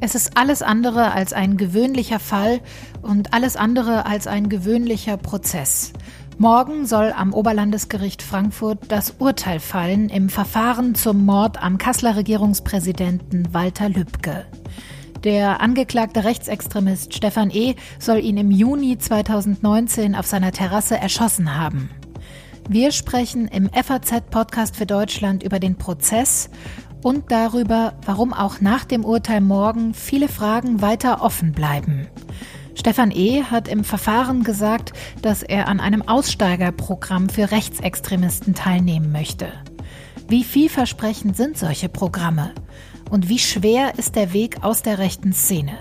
Es ist alles andere als ein gewöhnlicher Fall und alles andere als ein gewöhnlicher Prozess. Morgen soll am Oberlandesgericht Frankfurt das Urteil fallen im Verfahren zum Mord am Kasseler Regierungspräsidenten Walter Lübcke. Der angeklagte Rechtsextremist Stefan E. soll ihn im Juni 2019 auf seiner Terrasse erschossen haben. Wir sprechen im FAZ-Podcast für Deutschland über den Prozess und darüber, warum auch nach dem Urteil morgen viele Fragen weiter offen bleiben. Stefan E. hat im Verfahren gesagt, dass er an einem Aussteigerprogramm für Rechtsextremisten teilnehmen möchte. Wie vielversprechend sind solche Programme? Und wie schwer ist der Weg aus der rechten Szene?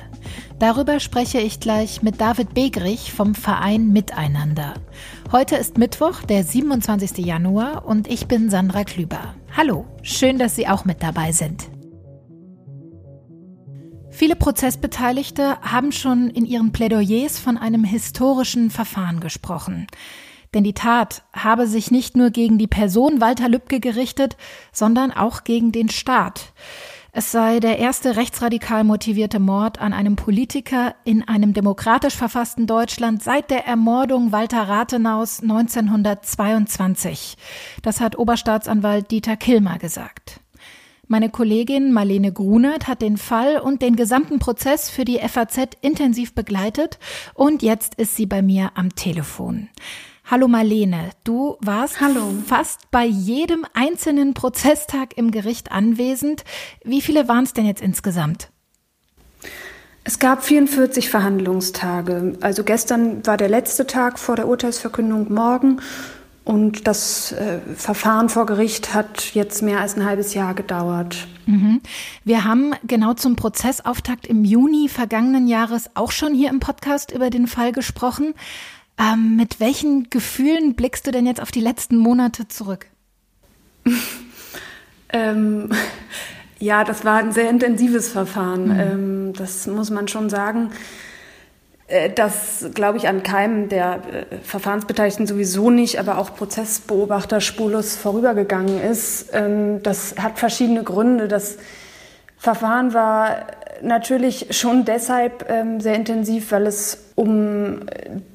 Darüber spreche ich gleich mit David Begrich vom Verein Miteinander. Heute ist Mittwoch, der 27. Januar und ich bin Sandra Klüber. Hallo, schön, dass Sie auch mit dabei sind. Viele Prozessbeteiligte haben schon in ihren Plädoyers von einem historischen Verfahren gesprochen. Denn die Tat habe sich nicht nur gegen die Person Walter Lübcke gerichtet, sondern auch gegen den Staat. Es sei der erste rechtsradikal motivierte Mord an einem Politiker in einem demokratisch verfassten Deutschland seit der Ermordung Walter Rathenaus 1922. Das hat Oberstaatsanwalt Dieter Kilmer gesagt. Meine Kollegin Marlene Grunert hat den Fall und den gesamten Prozess für die FAZ intensiv begleitet und jetzt ist sie bei mir am Telefon. Hallo Marlene, du warst Hallo. fast bei jedem einzelnen Prozesstag im Gericht anwesend. Wie viele waren es denn jetzt insgesamt? Es gab 44 Verhandlungstage. Also gestern war der letzte Tag vor der Urteilsverkündung morgen und das äh, Verfahren vor Gericht hat jetzt mehr als ein halbes Jahr gedauert. Mhm. Wir haben genau zum Prozessauftakt im Juni vergangenen Jahres auch schon hier im Podcast über den Fall gesprochen. Ähm, mit welchen Gefühlen blickst du denn jetzt auf die letzten Monate zurück? ähm, ja, das war ein sehr intensives Verfahren. Mhm. Ähm, das muss man schon sagen. Äh, das glaube ich an keinem der äh, Verfahrensbeteiligten sowieso nicht, aber auch Prozessbeobachter spurlos vorübergegangen ist. Ähm, das hat verschiedene Gründe. Das Verfahren war natürlich schon deshalb ähm, sehr intensiv, weil es um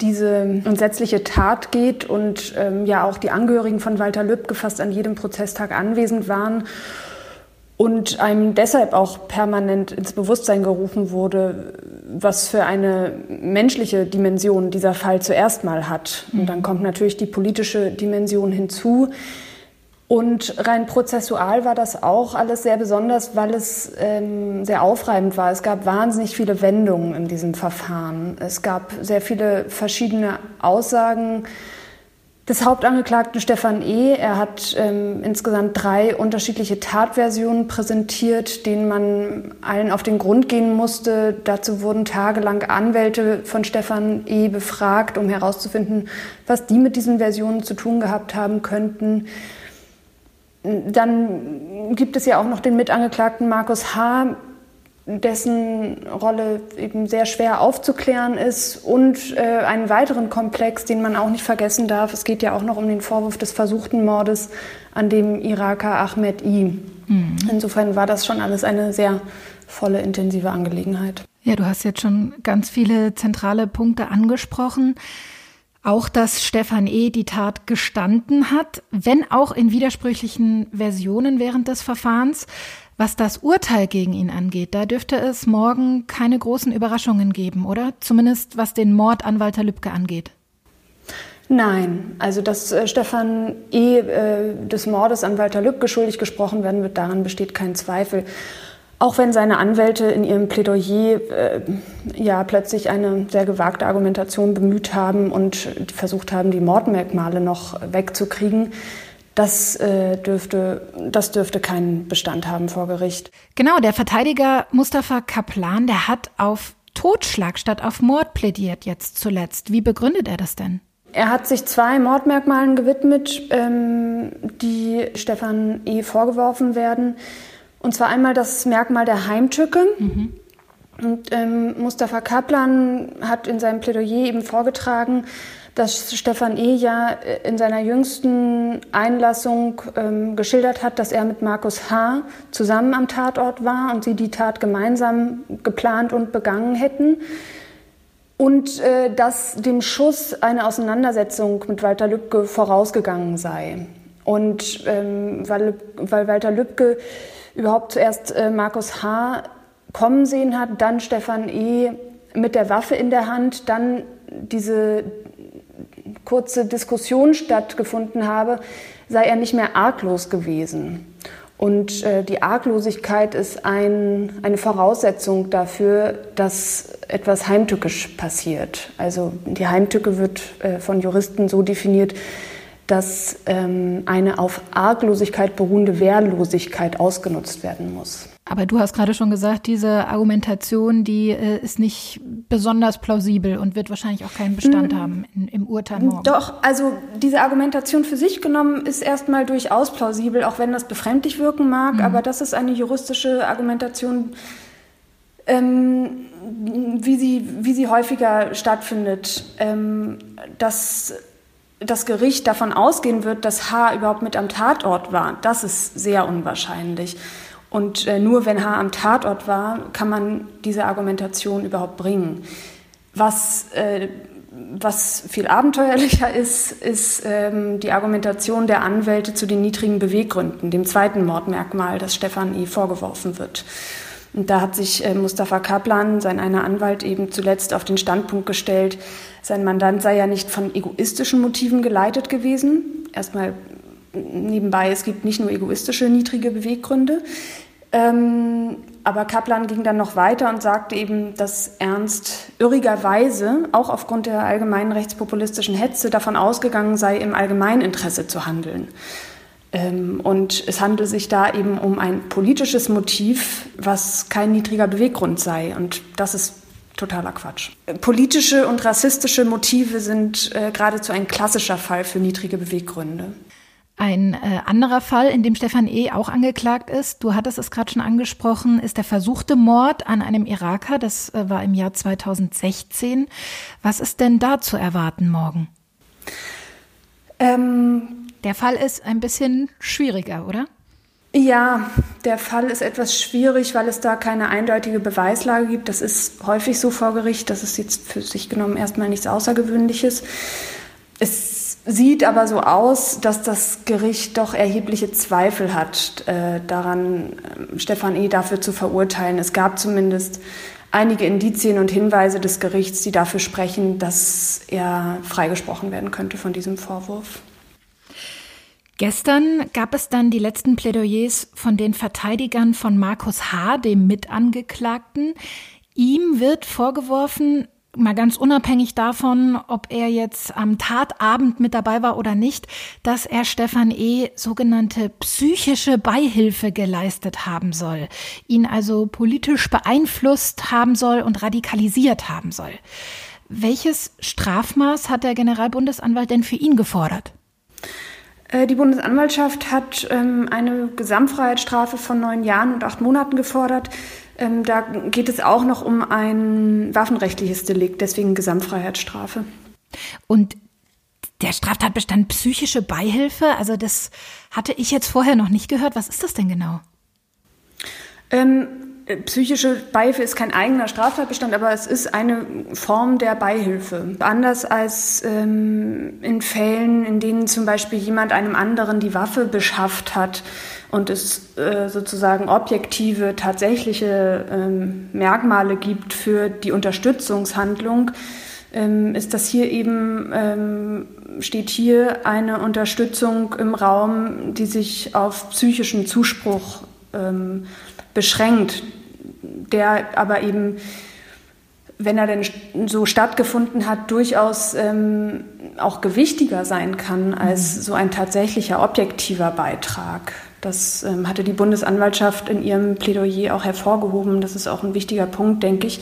diese entsetzliche Tat geht und ähm, ja auch die Angehörigen von Walter Lübcke fast an jedem Prozesstag anwesend waren und einem deshalb auch permanent ins Bewusstsein gerufen wurde, was für eine menschliche Dimension dieser Fall zuerst mal hat. Und dann kommt natürlich die politische Dimension hinzu. Und rein prozessual war das auch alles sehr besonders, weil es ähm, sehr aufreibend war. Es gab wahnsinnig viele Wendungen in diesem Verfahren. Es gab sehr viele verschiedene Aussagen des Hauptangeklagten Stefan E. Er hat ähm, insgesamt drei unterschiedliche Tatversionen präsentiert, denen man allen auf den Grund gehen musste. Dazu wurden tagelang Anwälte von Stefan E. befragt, um herauszufinden, was die mit diesen Versionen zu tun gehabt haben könnten. Dann gibt es ja auch noch den Mitangeklagten Markus H., dessen Rolle eben sehr schwer aufzuklären ist und äh, einen weiteren Komplex, den man auch nicht vergessen darf. Es geht ja auch noch um den Vorwurf des versuchten Mordes an dem Iraker Ahmed I. Mhm. Insofern war das schon alles eine sehr volle, intensive Angelegenheit. Ja, du hast jetzt schon ganz viele zentrale Punkte angesprochen. Auch, dass Stefan E. die Tat gestanden hat, wenn auch in widersprüchlichen Versionen während des Verfahrens. Was das Urteil gegen ihn angeht, da dürfte es morgen keine großen Überraschungen geben, oder? Zumindest was den Mord an Walter Lübcke angeht. Nein, also dass äh, Stefan E. Äh, des Mordes an Walter Lübcke schuldig gesprochen werden wird, daran besteht kein Zweifel. Auch wenn seine Anwälte in ihrem Plädoyer äh, ja plötzlich eine sehr gewagte Argumentation bemüht haben und versucht haben, die Mordmerkmale noch wegzukriegen, das, äh, dürfte, das dürfte keinen Bestand haben vor Gericht. Genau, der Verteidiger Mustafa Kaplan, der hat auf Totschlag statt auf Mord plädiert jetzt zuletzt. Wie begründet er das denn? Er hat sich zwei Mordmerkmalen gewidmet, ähm, die Stefan E. vorgeworfen werden. Und zwar einmal das Merkmal der Heimtücke. Mhm. Und ähm, Mustafa Kaplan hat in seinem Plädoyer eben vorgetragen, dass Stefan E. ja äh, in seiner jüngsten Einlassung ähm, geschildert hat, dass er mit Markus H. zusammen am Tatort war und sie die Tat gemeinsam geplant und begangen hätten. Und äh, dass dem Schuss eine Auseinandersetzung mit Walter Lübcke vorausgegangen sei. Und ähm, weil, weil Walter Lübcke überhaupt zuerst äh, Markus H. kommen sehen hat, dann Stefan E. mit der Waffe in der Hand, dann diese kurze Diskussion stattgefunden habe, sei er nicht mehr arglos gewesen. Und äh, die Arglosigkeit ist ein, eine Voraussetzung dafür, dass etwas heimtückisch passiert. Also die Heimtücke wird äh, von Juristen so definiert, dass ähm, eine auf Arglosigkeit beruhende Wehrlosigkeit ausgenutzt werden muss. Aber du hast gerade schon gesagt, diese Argumentation, die äh, ist nicht besonders plausibel und wird wahrscheinlich auch keinen Bestand mhm. haben in, im Urteil morgen. Doch, also diese Argumentation für sich genommen ist erstmal durchaus plausibel, auch wenn das befremdlich wirken mag. Mhm. Aber das ist eine juristische Argumentation, ähm, wie, sie, wie sie häufiger stattfindet. Ähm, dass das Gericht davon ausgehen wird, dass H überhaupt mit am Tatort war, das ist sehr unwahrscheinlich. Und äh, nur wenn H am Tatort war, kann man diese Argumentation überhaupt bringen. Was, äh, was viel abenteuerlicher ist, ist ähm, die Argumentation der Anwälte zu den niedrigen Beweggründen, dem zweiten Mordmerkmal, das Stefan E. vorgeworfen wird. Und da hat sich äh, Mustafa Kaplan, sein einer Anwalt, eben zuletzt auf den Standpunkt gestellt, sein Mandant sei ja nicht von egoistischen Motiven geleitet gewesen. Erstmal nebenbei, es gibt nicht nur egoistische niedrige Beweggründe. Ähm, aber Kaplan ging dann noch weiter und sagte eben, dass Ernst irrigerweise, auch aufgrund der allgemeinen rechtspopulistischen Hetze, davon ausgegangen sei, im Allgemeininteresse zu handeln. Ähm, und es handelt sich da eben um ein politisches Motiv, was kein niedriger Beweggrund sei. Und das ist totaler Quatsch. Politische und rassistische Motive sind äh, geradezu ein klassischer Fall für niedrige Beweggründe. Ein äh, anderer Fall, in dem Stefan E. auch angeklagt ist, du hattest es gerade schon angesprochen, ist der versuchte Mord an einem Iraker. Das äh, war im Jahr 2016. Was ist denn da zu erwarten morgen? Ähm, der Fall ist ein bisschen schwieriger, oder? Ja, der Fall ist etwas schwierig, weil es da keine eindeutige Beweislage gibt. Das ist häufig so vor Gericht. Das ist jetzt für sich genommen erstmal nichts Außergewöhnliches. Es sieht aber so aus, dass das Gericht doch erhebliche Zweifel hat, äh, daran, äh, Stefan E. dafür zu verurteilen. Es gab zumindest einige Indizien und Hinweise des Gerichts, die dafür sprechen, dass er freigesprochen werden könnte von diesem Vorwurf. Gestern gab es dann die letzten Plädoyers von den Verteidigern von Markus H., dem Mitangeklagten. Ihm wird vorgeworfen, mal ganz unabhängig davon, ob er jetzt am Tatabend mit dabei war oder nicht, dass er Stefan E. sogenannte psychische Beihilfe geleistet haben soll, ihn also politisch beeinflusst haben soll und radikalisiert haben soll. Welches Strafmaß hat der Generalbundesanwalt denn für ihn gefordert? Äh, die Bundesanwaltschaft hat ähm, eine Gesamtfreiheitsstrafe von neun Jahren und acht Monaten gefordert. Ähm, da geht es auch noch um ein waffenrechtliches Delikt, deswegen Gesamtfreiheitsstrafe. Und der Straftatbestand psychische Beihilfe, also das hatte ich jetzt vorher noch nicht gehört. Was ist das denn genau? Ähm, äh, psychische Beihilfe ist kein eigener Straftatbestand, aber es ist eine Form der Beihilfe. Anders als ähm, in Fällen, in denen zum Beispiel jemand einem anderen die Waffe beschafft hat und es äh, sozusagen objektive, tatsächliche ähm, Merkmale gibt für die Unterstützungshandlung, ähm, ist das hier eben, ähm, steht hier eine Unterstützung im Raum, die sich auf psychischen Zuspruch ähm, beschränkt, der aber eben, wenn er denn so stattgefunden hat, durchaus ähm, auch gewichtiger sein kann als mhm. so ein tatsächlicher objektiver Beitrag. Das ähm, hatte die Bundesanwaltschaft in ihrem Plädoyer auch hervorgehoben. Das ist auch ein wichtiger Punkt, denke ich.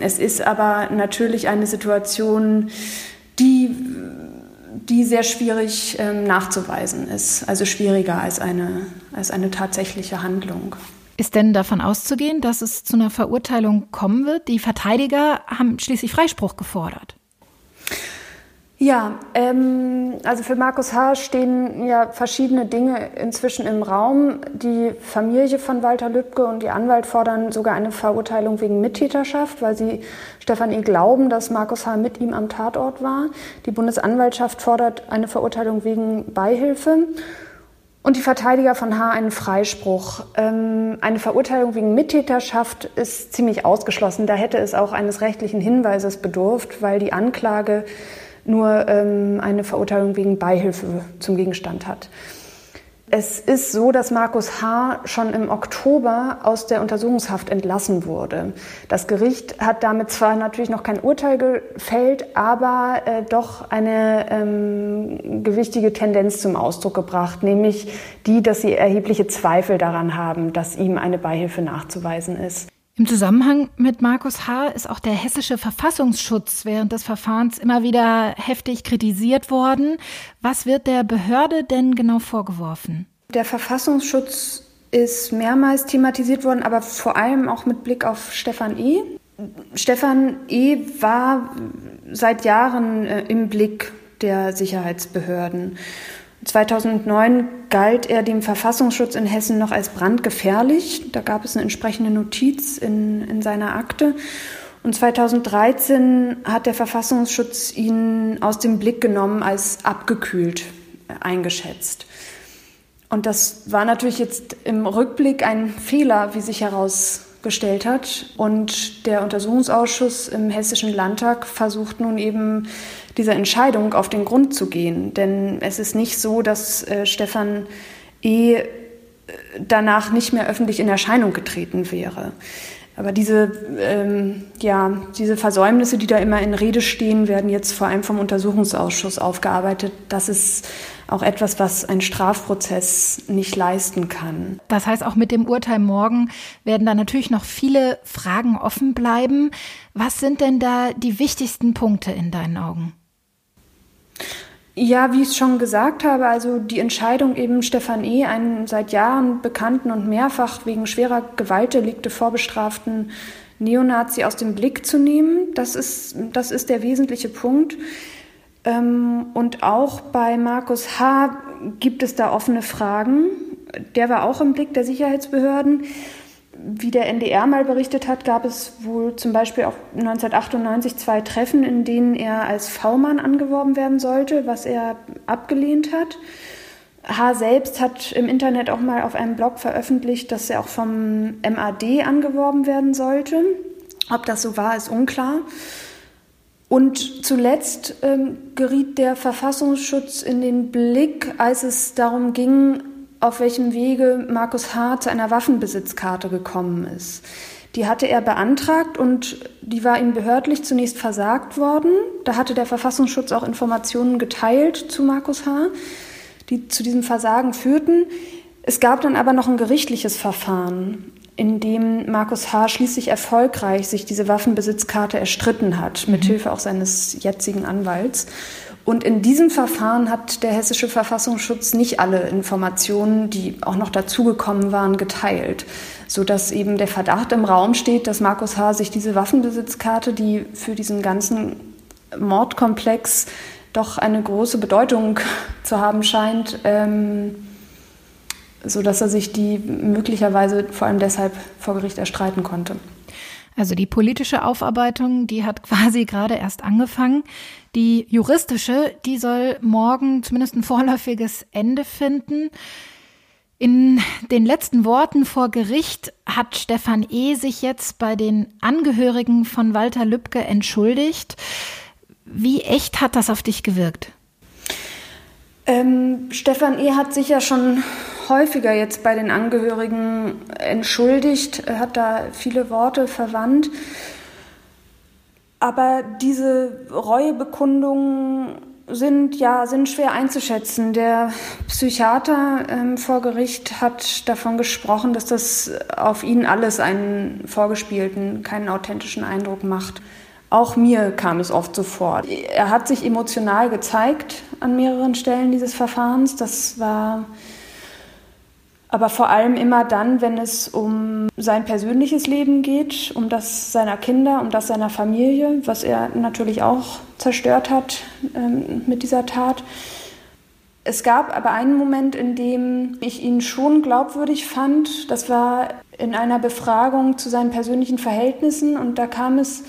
Es ist aber natürlich eine Situation, die, die sehr schwierig ähm, nachzuweisen ist. Also schwieriger als eine, als eine tatsächliche Handlung. Ist denn davon auszugehen, dass es zu einer Verurteilung kommen wird? Die Verteidiger haben schließlich Freispruch gefordert. Ja, ähm, also für Markus H. stehen ja verschiedene Dinge inzwischen im Raum. Die Familie von Walter Lübcke und die Anwalt fordern sogar eine Verurteilung wegen Mittäterschaft, weil sie Stefan E. glauben, dass Markus H. mit ihm am Tatort war. Die Bundesanwaltschaft fordert eine Verurteilung wegen Beihilfe. Und die Verteidiger von H. einen Freispruch. Ähm, eine Verurteilung wegen Mittäterschaft ist ziemlich ausgeschlossen. Da hätte es auch eines rechtlichen Hinweises bedurft, weil die Anklage nur ähm, eine Verurteilung wegen Beihilfe zum Gegenstand hat. Es ist so, dass Markus H. schon im Oktober aus der Untersuchungshaft entlassen wurde. Das Gericht hat damit zwar natürlich noch kein Urteil gefällt, aber äh, doch eine ähm, gewichtige Tendenz zum Ausdruck gebracht, nämlich die, dass sie erhebliche Zweifel daran haben, dass ihm eine Beihilfe nachzuweisen ist. Im Zusammenhang mit Markus H. ist auch der hessische Verfassungsschutz während des Verfahrens immer wieder heftig kritisiert worden. Was wird der Behörde denn genau vorgeworfen? Der Verfassungsschutz ist mehrmals thematisiert worden, aber vor allem auch mit Blick auf Stefan E. Stefan E. war seit Jahren äh, im Blick der Sicherheitsbehörden. 2009 galt er dem Verfassungsschutz in Hessen noch als brandgefährlich. Da gab es eine entsprechende Notiz in, in seiner Akte. Und 2013 hat der Verfassungsschutz ihn aus dem Blick genommen als abgekühlt eingeschätzt. Und das war natürlich jetzt im Rückblick ein Fehler, wie sich herausgestellt hat. Und der Untersuchungsausschuss im Hessischen Landtag versucht nun eben dieser Entscheidung auf den Grund zu gehen. Denn es ist nicht so, dass äh, Stefan E. Äh, danach nicht mehr öffentlich in Erscheinung getreten wäre. Aber diese, ähm, ja, diese Versäumnisse, die da immer in Rede stehen, werden jetzt vor allem vom Untersuchungsausschuss aufgearbeitet. Das ist auch etwas, was ein Strafprozess nicht leisten kann. Das heißt, auch mit dem Urteil morgen werden da natürlich noch viele Fragen offen bleiben. Was sind denn da die wichtigsten Punkte in deinen Augen? Ja, wie ich es schon gesagt habe, also die Entscheidung eben Stefan E., einen seit Jahren bekannten und mehrfach wegen schwerer Gewaltdelikte vorbestraften Neonazi aus dem Blick zu nehmen, das ist, das ist der wesentliche Punkt. Ähm, und auch bei Markus H. gibt es da offene Fragen. Der war auch im Blick der Sicherheitsbehörden wie der NDR mal berichtet hat, gab es wohl zum Beispiel auch 1998 zwei Treffen, in denen er als V-Mann angeworben werden sollte, was er abgelehnt hat. H. selbst hat im Internet auch mal auf einem Blog veröffentlicht, dass er auch vom MAD angeworben werden sollte. Ob das so war, ist unklar. Und zuletzt ähm, geriet der Verfassungsschutz in den Blick, als es darum ging, auf welchem Wege Markus H. zu einer Waffenbesitzkarte gekommen ist. Die hatte er beantragt und die war ihm behördlich zunächst versagt worden. Da hatte der Verfassungsschutz auch Informationen geteilt zu Markus H., die zu diesem Versagen führten. Es gab dann aber noch ein gerichtliches Verfahren, in dem Markus H. schließlich erfolgreich sich diese Waffenbesitzkarte erstritten hat, mithilfe mhm. auch seines jetzigen Anwalts. Und in diesem Verfahren hat der hessische Verfassungsschutz nicht alle Informationen, die auch noch dazugekommen waren, geteilt, sodass eben der Verdacht im Raum steht, dass Markus H. sich diese Waffenbesitzkarte, die für diesen ganzen Mordkomplex doch eine große Bedeutung zu haben scheint, ähm, sodass er sich die möglicherweise vor allem deshalb vor Gericht erstreiten konnte. Also die politische Aufarbeitung, die hat quasi gerade erst angefangen. Die juristische, die soll morgen zumindest ein vorläufiges Ende finden. In den letzten Worten vor Gericht hat Stefan E. sich jetzt bei den Angehörigen von Walter Lübcke entschuldigt. Wie echt hat das auf dich gewirkt? Ähm, Stefan E. hat sich ja schon häufiger jetzt bei den Angehörigen entschuldigt, er hat da viele Worte verwandt. Aber diese Reuebekundungen sind ja sind schwer einzuschätzen. Der Psychiater ähm, vor Gericht hat davon gesprochen, dass das auf ihn alles einen vorgespielten, keinen authentischen Eindruck macht. Auch mir kam es oft so vor. Er hat sich emotional gezeigt an mehreren Stellen dieses Verfahrens. Das war aber vor allem immer dann, wenn es um sein persönliches Leben geht, um das seiner Kinder, um das seiner Familie, was er natürlich auch zerstört hat ähm, mit dieser Tat. Es gab aber einen Moment, in dem ich ihn schon glaubwürdig fand. Das war in einer Befragung zu seinen persönlichen Verhältnissen. Und da kam es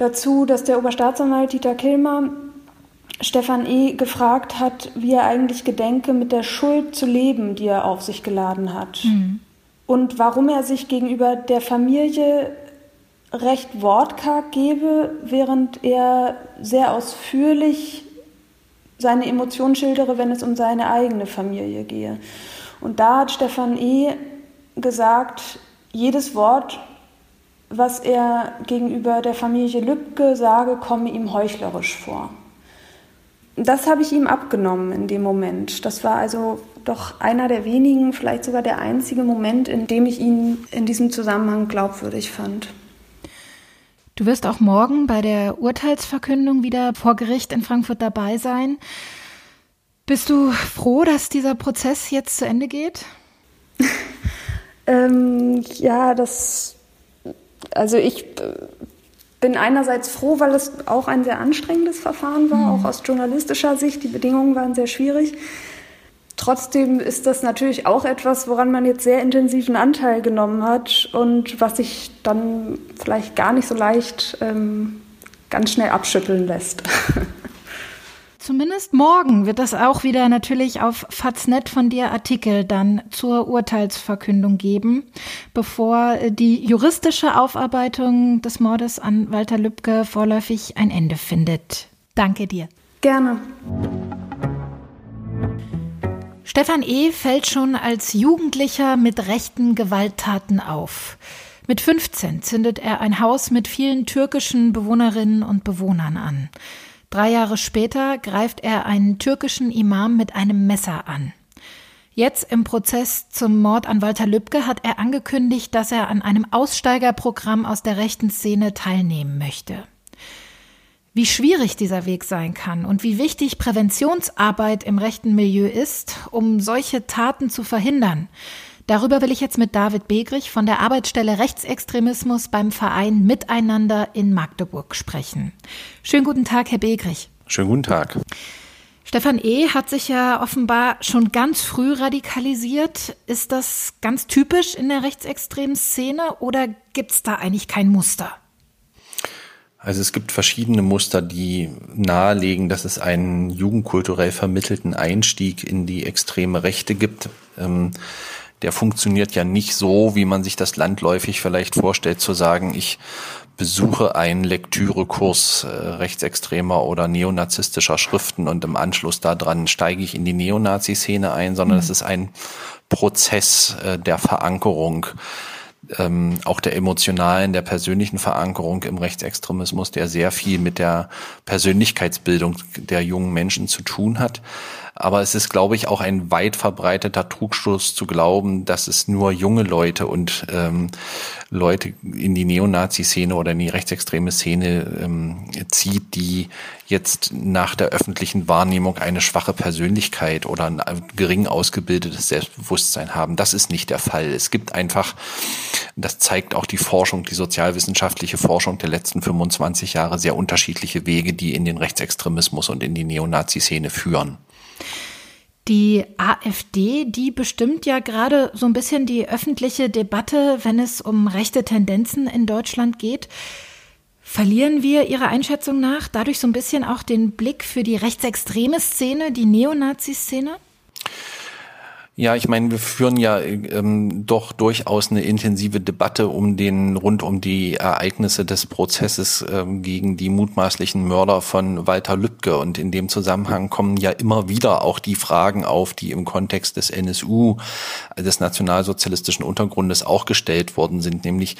dazu, dass der Oberstaatsanwalt Dieter Kilmer Stefan E. gefragt hat, wie er eigentlich gedenke, mit der Schuld zu leben, die er auf sich geladen hat. Mhm. Und warum er sich gegenüber der Familie recht wortkarg gebe, während er sehr ausführlich seine Emotionen schildere, wenn es um seine eigene Familie gehe. Und da hat Stefan E. gesagt, jedes Wort, was er gegenüber der Familie Lübcke sage, komme ihm heuchlerisch vor. Das habe ich ihm abgenommen in dem Moment. Das war also doch einer der wenigen, vielleicht sogar der einzige Moment, in dem ich ihn in diesem Zusammenhang glaubwürdig fand. Du wirst auch morgen bei der Urteilsverkündung wieder vor Gericht in Frankfurt dabei sein. Bist du froh, dass dieser Prozess jetzt zu Ende geht? ähm, ja, das. Also ich äh, bin einerseits froh, weil es auch ein sehr anstrengendes Verfahren war, mhm. auch aus journalistischer Sicht. Die Bedingungen waren sehr schwierig. Trotzdem ist das natürlich auch etwas, woran man jetzt sehr intensiven Anteil genommen hat und was sich dann vielleicht gar nicht so leicht ähm, ganz schnell abschütteln lässt. Zumindest morgen wird es auch wieder natürlich auf Faznet von dir Artikel dann zur Urteilsverkündung geben, bevor die juristische Aufarbeitung des Mordes an Walter Lübcke vorläufig ein Ende findet. Danke dir. Gerne. Stefan E. fällt schon als Jugendlicher mit rechten Gewalttaten auf. Mit 15 zündet er ein Haus mit vielen türkischen Bewohnerinnen und Bewohnern an. Drei Jahre später greift er einen türkischen Imam mit einem Messer an. Jetzt im Prozess zum Mord an Walter Lübcke hat er angekündigt, dass er an einem Aussteigerprogramm aus der rechten Szene teilnehmen möchte wie schwierig dieser Weg sein kann und wie wichtig Präventionsarbeit im rechten Milieu ist, um solche Taten zu verhindern. Darüber will ich jetzt mit David Begrich von der Arbeitsstelle Rechtsextremismus beim Verein Miteinander in Magdeburg sprechen. Schönen guten Tag, Herr Begrich. Schönen guten Tag. Stefan E. hat sich ja offenbar schon ganz früh radikalisiert. Ist das ganz typisch in der rechtsextremen Szene oder gibt es da eigentlich kein Muster? Also es gibt verschiedene Muster, die nahelegen, dass es einen jugendkulturell vermittelten Einstieg in die extreme Rechte gibt. Ähm, der funktioniert ja nicht so, wie man sich das landläufig vielleicht vorstellt, zu sagen, ich besuche einen Lektürekurs äh, rechtsextremer oder neonazistischer Schriften und im Anschluss daran steige ich in die Neonazi-Szene ein, sondern mhm. es ist ein Prozess äh, der Verankerung ähm, auch der emotionalen, der persönlichen Verankerung im Rechtsextremismus, der sehr viel mit der Persönlichkeitsbildung der jungen Menschen zu tun hat. Aber es ist, glaube ich, auch ein weit verbreiteter Trugschluss zu glauben, dass es nur junge Leute und ähm, Leute in die Neonazi-Szene oder in die rechtsextreme Szene ähm, zieht, die jetzt nach der öffentlichen Wahrnehmung eine schwache Persönlichkeit oder ein gering ausgebildetes Selbstbewusstsein haben. Das ist nicht der Fall. Es gibt einfach, das zeigt auch die Forschung, die sozialwissenschaftliche Forschung der letzten 25 Jahre, sehr unterschiedliche Wege, die in den Rechtsextremismus und in die Neonazi-Szene führen. Die AfD, die bestimmt ja gerade so ein bisschen die öffentliche Debatte, wenn es um rechte Tendenzen in Deutschland geht. Verlieren wir Ihrer Einschätzung nach dadurch so ein bisschen auch den Blick für die rechtsextreme Szene, die Neonazi-Szene? Ja, ich meine, wir führen ja ähm, doch durchaus eine intensive Debatte um den rund um die Ereignisse des Prozesses ähm, gegen die mutmaßlichen Mörder von Walter Lübcke. Und in dem Zusammenhang kommen ja immer wieder auch die Fragen auf, die im Kontext des NSU, des nationalsozialistischen Untergrundes auch gestellt worden sind, nämlich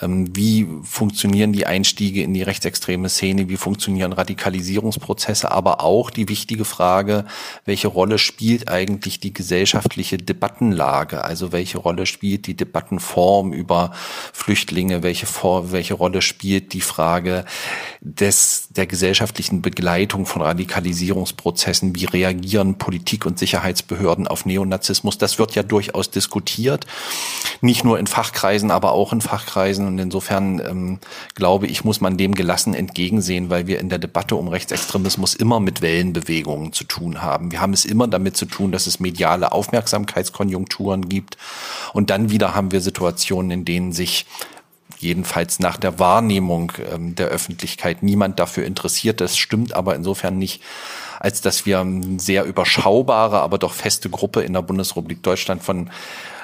ähm, wie funktionieren die Einstiege in die rechtsextreme Szene, wie funktionieren Radikalisierungsprozesse, aber auch die wichtige Frage, welche Rolle spielt eigentlich die gesellschaftliche gesellschaftliche Debattenlage? Also welche Rolle spielt die Debattenform über Flüchtlinge? Welche, welche Rolle spielt die Frage des, der gesellschaftlichen Begleitung von Radikalisierungsprozessen? Wie reagieren Politik und Sicherheitsbehörden auf Neonazismus? Das wird ja durchaus diskutiert. nicht nur in Fachkreisen, aber auch in Fachkreisen. Und insofern ähm, glaube ich, muss man dem gelassen entgegensehen, weil wir in der Debatte um Rechtsextremismus immer mit Wellenbewegungen zu tun haben. Wir haben es immer damit zu tun, dass es mediale Aufmerksamkeitskonjunkturen gibt. Und dann wieder haben wir Situationen, in denen sich jedenfalls nach der Wahrnehmung ähm, der Öffentlichkeit niemand dafür interessiert. Das stimmt aber insofern nicht, als dass wir eine sehr überschaubare, aber doch feste Gruppe in der Bundesrepublik Deutschland von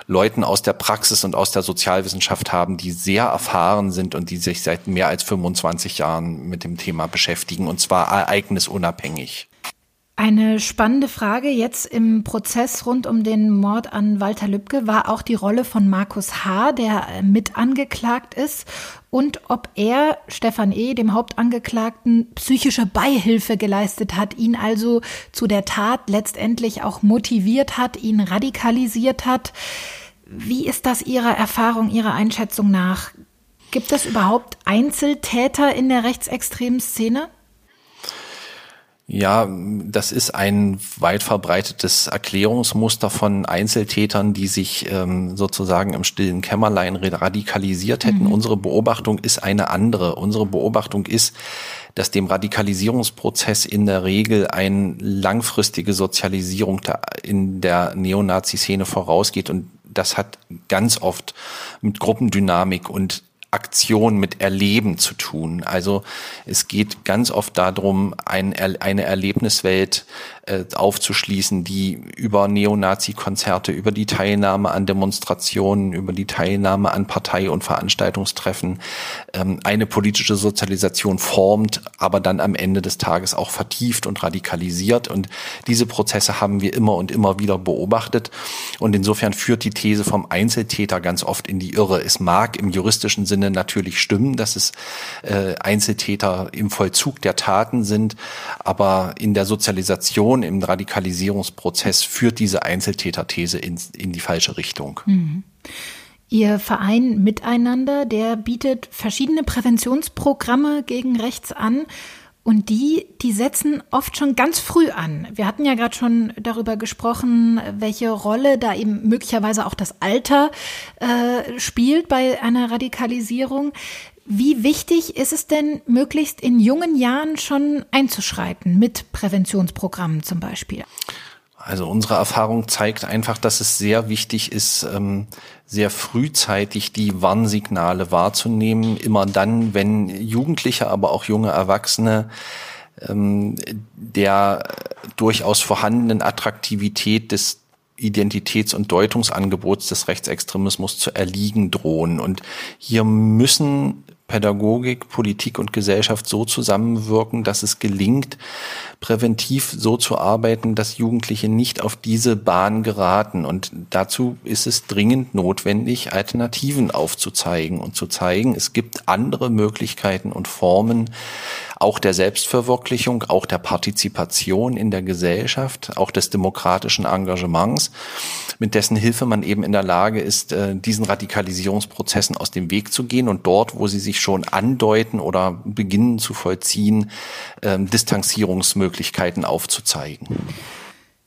Leuten aus der Praxis und aus der Sozialwissenschaft haben, die sehr erfahren sind und die sich seit mehr als 25 Jahren mit dem Thema beschäftigen und zwar ereignisunabhängig. Eine spannende Frage jetzt im Prozess rund um den Mord an Walter Lübcke war auch die Rolle von Markus H., der mit angeklagt ist und ob er Stefan E., dem Hauptangeklagten, psychische Beihilfe geleistet hat, ihn also zu der Tat letztendlich auch motiviert hat, ihn radikalisiert hat. Wie ist das Ihrer Erfahrung, Ihrer Einschätzung nach? Gibt es überhaupt Einzeltäter in der rechtsextremen Szene? Ja, das ist ein weit verbreitetes Erklärungsmuster von Einzeltätern, die sich ähm, sozusagen im stillen Kämmerlein radikalisiert hätten. Mhm. Unsere Beobachtung ist eine andere. Unsere Beobachtung ist, dass dem Radikalisierungsprozess in der Regel eine langfristige Sozialisierung in der Neonazi-Szene vorausgeht und das hat ganz oft mit Gruppendynamik und Aktion mit Erleben zu tun. Also es geht ganz oft darum, ein, eine Erlebniswelt äh, aufzuschließen, die über Neonazi-Konzerte, über die Teilnahme an Demonstrationen, über die Teilnahme an Partei- und Veranstaltungstreffen ähm, eine politische Sozialisation formt, aber dann am Ende des Tages auch vertieft und radikalisiert. Und diese Prozesse haben wir immer und immer wieder beobachtet. Und insofern führt die These vom Einzeltäter ganz oft in die Irre. Es mag im juristischen Sinne natürlich stimmen, dass es äh, Einzeltäter im Vollzug der Taten sind, aber in der Sozialisation Diskussion im Radikalisierungsprozess führt diese Einzeltäterthese in, in die falsche Richtung. Mhm. Ihr Verein Miteinander, der bietet verschiedene Präventionsprogramme gegen Rechts an. Und die, die setzen oft schon ganz früh an. Wir hatten ja gerade schon darüber gesprochen, welche Rolle da eben möglicherweise auch das Alter äh, spielt bei einer Radikalisierung. Wie wichtig ist es denn, möglichst in jungen Jahren schon einzuschreiten, mit Präventionsprogrammen zum Beispiel? Also unsere Erfahrung zeigt einfach, dass es sehr wichtig ist, ähm, sehr frühzeitig die Warnsignale wahrzunehmen. Immer dann, wenn Jugendliche, aber auch junge Erwachsene ähm, der durchaus vorhandenen Attraktivität des Identitäts- und Deutungsangebots des Rechtsextremismus zu erliegen drohen. Und hier müssen Pädagogik, Politik und Gesellschaft so zusammenwirken, dass es gelingt, präventiv so zu arbeiten, dass Jugendliche nicht auf diese Bahn geraten. Und dazu ist es dringend notwendig, Alternativen aufzuzeigen und zu zeigen, es gibt andere Möglichkeiten und Formen, auch der Selbstverwirklichung, auch der Partizipation in der Gesellschaft, auch des demokratischen Engagements, mit dessen Hilfe man eben in der Lage ist, äh, diesen Radikalisierungsprozessen aus dem Weg zu gehen und dort, wo sie sich schon andeuten oder beginnen zu vollziehen, ähm, Distanzierungsmöglichkeiten aufzuzeigen.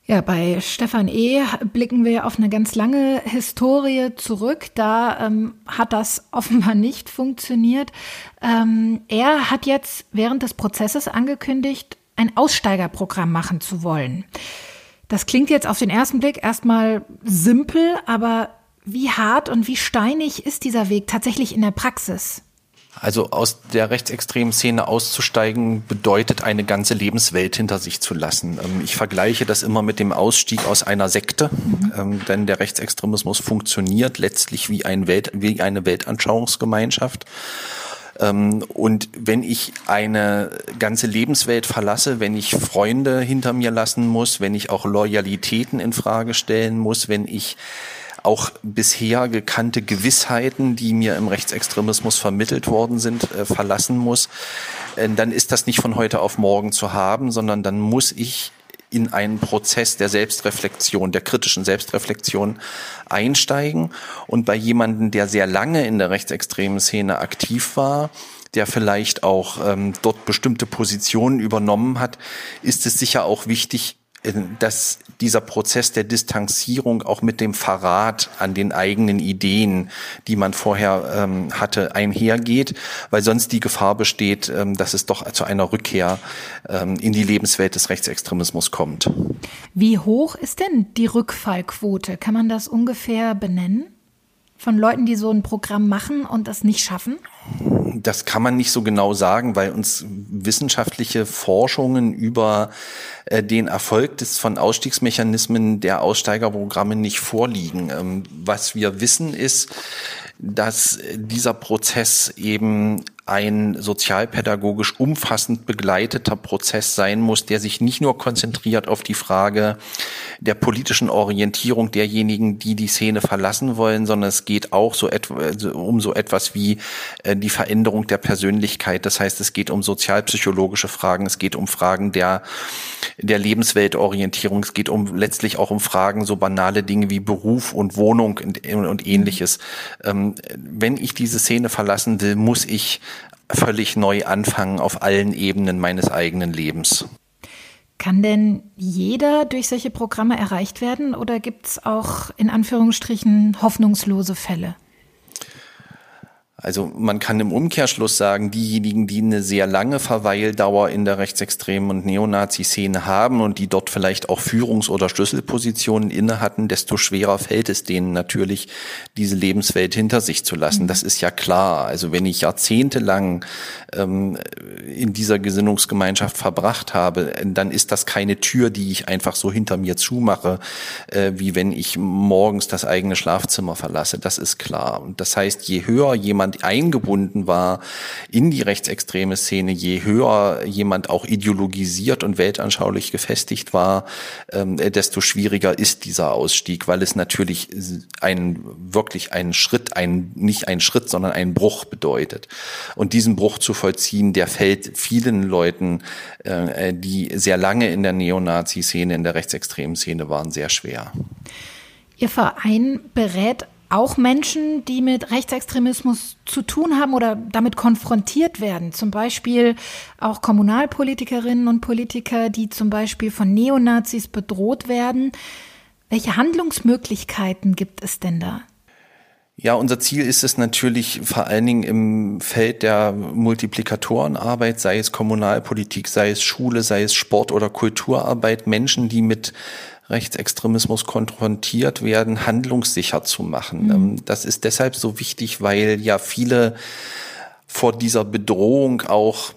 Ja, bei Stefan E. blicken wir auf eine ganz lange Historie zurück. Da ähm, hat das offenbar nicht funktioniert. Ähm, er hat jetzt während des Prozesses angekündigt, ein Aussteigerprogramm machen zu wollen. Das klingt jetzt auf den ersten Blick erstmal simpel, aber wie hart und wie steinig ist dieser Weg tatsächlich in der Praxis? Also aus der rechtsextremen Szene auszusteigen bedeutet eine ganze Lebenswelt hinter sich zu lassen. Ähm, ich vergleiche das immer mit dem Ausstieg aus einer Sekte, mhm. denn der Rechtsextremismus funktioniert letztlich wie, ein Welt, wie eine Weltanschauungsgemeinschaft. Ähm, und wenn ich eine ganze Lebenswelt verlasse, wenn ich Freunde hinter mir lassen muss, wenn ich auch Loyalitäten in Frage stellen muss, wenn ich auch bisher gekannte Gewissheiten, die mir im Rechtsextremismus vermittelt worden sind, äh, verlassen muss, äh, dann ist das nicht von heute auf morgen zu haben, sondern dann muss ich in einen Prozess der Selbstreflexion, der kritischen Selbstreflexion einsteigen. Und bei jemandem, der sehr lange in der rechtsextremen Szene aktiv war, der vielleicht auch ähm, dort bestimmte Positionen übernommen hat, ist es sicher auch wichtig, dass dieser Prozess der Distanzierung auch mit dem Verrat an den eigenen Ideen, die man vorher ähm, hatte, einhergeht, weil sonst die Gefahr besteht, ähm, dass es doch zu einer Rückkehr ähm, in die Lebenswelt des Rechtsextremismus kommt. Wie hoch ist denn die Rückfallquote? Kann man das ungefähr benennen? Von Leuten, die so ein Programm machen und das nicht schaffen? Das kann man nicht so genau sagen, weil uns wissenschaftliche Forschungen über äh, den Erfolg des von Ausstiegsmechanismen der Aussteigerprogramme nicht vorliegen. Ähm, was wir wissen ist, dass dieser Prozess eben ein sozialpädagogisch umfassend begleiteter Prozess sein muss, der sich nicht nur konzentriert auf die Frage der politischen Orientierung derjenigen, die die Szene verlassen wollen, sondern es geht auch so etwa, also um so etwas wie äh, die Veränderung der Persönlichkeit. Das heißt, es geht um sozialpsychologische Fragen, es geht um Fragen der, der Lebensweltorientierung, es geht um letztlich auch um Fragen, so banale Dinge wie Beruf und Wohnung und, und ähnliches. Ähm, wenn ich diese Szene verlassen will, muss ich völlig neu anfangen auf allen Ebenen meines eigenen Lebens. Kann denn jeder durch solche Programme erreicht werden oder gibt es auch in Anführungsstrichen hoffnungslose Fälle? Also man kann im Umkehrschluss sagen, diejenigen, die eine sehr lange Verweildauer in der rechtsextremen und Neonazi-Szene haben und die dort vielleicht auch Führungs- oder Schlüsselpositionen inne hatten, desto schwerer fällt es denen natürlich, diese Lebenswelt hinter sich zu lassen. Das ist ja klar. Also wenn ich jahrzehntelang ähm, in dieser Gesinnungsgemeinschaft verbracht habe, dann ist das keine Tür, die ich einfach so hinter mir zumache, äh, wie wenn ich morgens das eigene Schlafzimmer verlasse. Das ist klar. Und das heißt, je höher jemand eingebunden war in die rechtsextreme Szene, je höher jemand auch ideologisiert und weltanschaulich gefestigt war, ähm, desto schwieriger ist dieser Ausstieg, weil es natürlich ein wirklich einen Schritt, ein nicht ein Schritt, sondern einen Bruch bedeutet. Und diesen Bruch zu vollziehen, der fällt vielen Leuten, äh, die sehr lange in der Neonazi-Szene, in der rechtsextremen Szene waren, sehr schwer. Ihr Verein berät auch Menschen, die mit Rechtsextremismus zu tun haben oder damit konfrontiert werden. Zum Beispiel auch Kommunalpolitikerinnen und Politiker, die zum Beispiel von Neonazis bedroht werden. Welche Handlungsmöglichkeiten gibt es denn da? Ja, unser Ziel ist es natürlich vor allen Dingen im Feld der Multiplikatorenarbeit, sei es Kommunalpolitik, sei es Schule, sei es Sport oder Kulturarbeit, Menschen, die mit Rechtsextremismus konfrontiert werden, handlungssicher zu machen. Mhm. Ähm, das ist deshalb so wichtig, weil ja viele vor dieser Bedrohung auch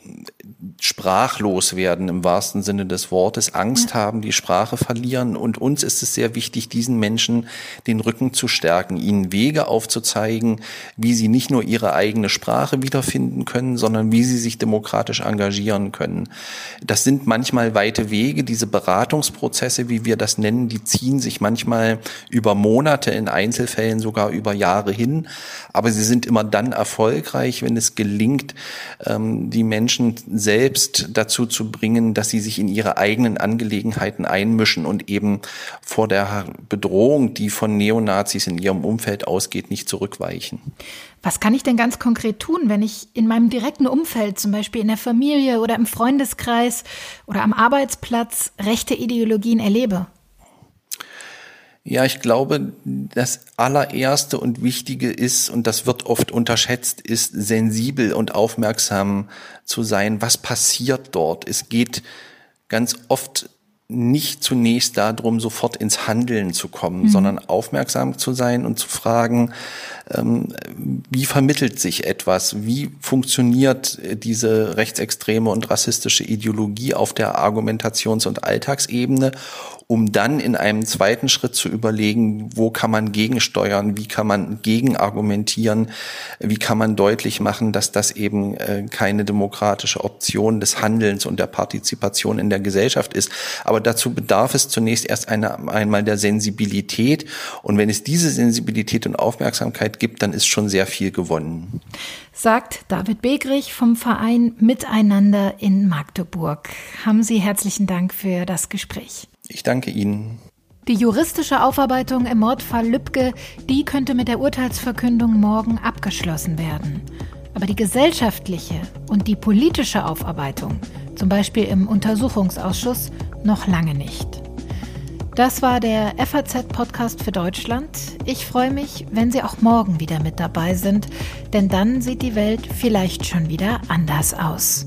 sprachlos werden im wahrsten Sinne des Wortes, Angst ja. haben, die Sprache verlieren. Und uns ist es sehr wichtig, diesen Menschen den Rücken zu stärken, ihnen Wege aufzuzeigen, wie sie nicht nur ihre eigene Sprache wiederfinden können, sondern wie sie sich demokratisch engagieren können. Das sind manchmal weite Wege. Diese Beratungsprozesse, wie wir das nennen, die ziehen sich manchmal über Monate, in Einzelfällen sogar über Jahre hin. Aber sie sind immer dann erfolgreich, wenn es gelingt, ähm, die Menschen selbst dazu zu bringen, dass sie sich in ihre eigenen Angelegenheiten einmischen und eben vor der Bedrohung, die von Neonazis in ihrem Umfeld ausgeht, nicht zurückweichen. Was kann ich denn ganz konkret tun, wenn ich in meinem direkten Umfeld, zum Beispiel in der Familie oder im Freundeskreis oder am Arbeitsplatz, rechte Ideologien erlebe? Ja, ich glaube, das allererste und wichtige ist, und das wird oft unterschätzt, ist sensibel und aufmerksam zu sein, was passiert dort. Es geht ganz oft nicht zunächst darum, sofort ins Handeln zu kommen, mhm. sondern aufmerksam zu sein und zu fragen, ähm, wie vermittelt sich etwas, wie funktioniert diese rechtsextreme und rassistische Ideologie auf der Argumentations- und Alltagsebene um dann in einem zweiten Schritt zu überlegen, wo kann man gegensteuern, wie kann man gegenargumentieren, wie kann man deutlich machen, dass das eben äh, keine demokratische Option des Handelns und der Partizipation in der Gesellschaft ist. Aber dazu bedarf es zunächst erst eine, einmal der Sensibilität. Und wenn es diese Sensibilität und Aufmerksamkeit gibt, dann ist schon sehr viel gewonnen. Sagt David Begrich vom Verein Miteinander in Magdeburg. Haben Sie herzlichen Dank für das Gespräch. Ich danke Ihnen. Die juristische Aufarbeitung im Mordfall Lübcke, die könnte mit der Urteilsverkündung morgen abgeschlossen werden. Aber die gesellschaftliche und die politische Aufarbeitung, zum Beispiel im Untersuchungsausschuss, noch lange nicht. Das war der FAZ-Podcast für Deutschland. Ich freue mich, wenn Sie auch morgen wieder mit dabei sind, denn dann sieht die Welt vielleicht schon wieder anders aus.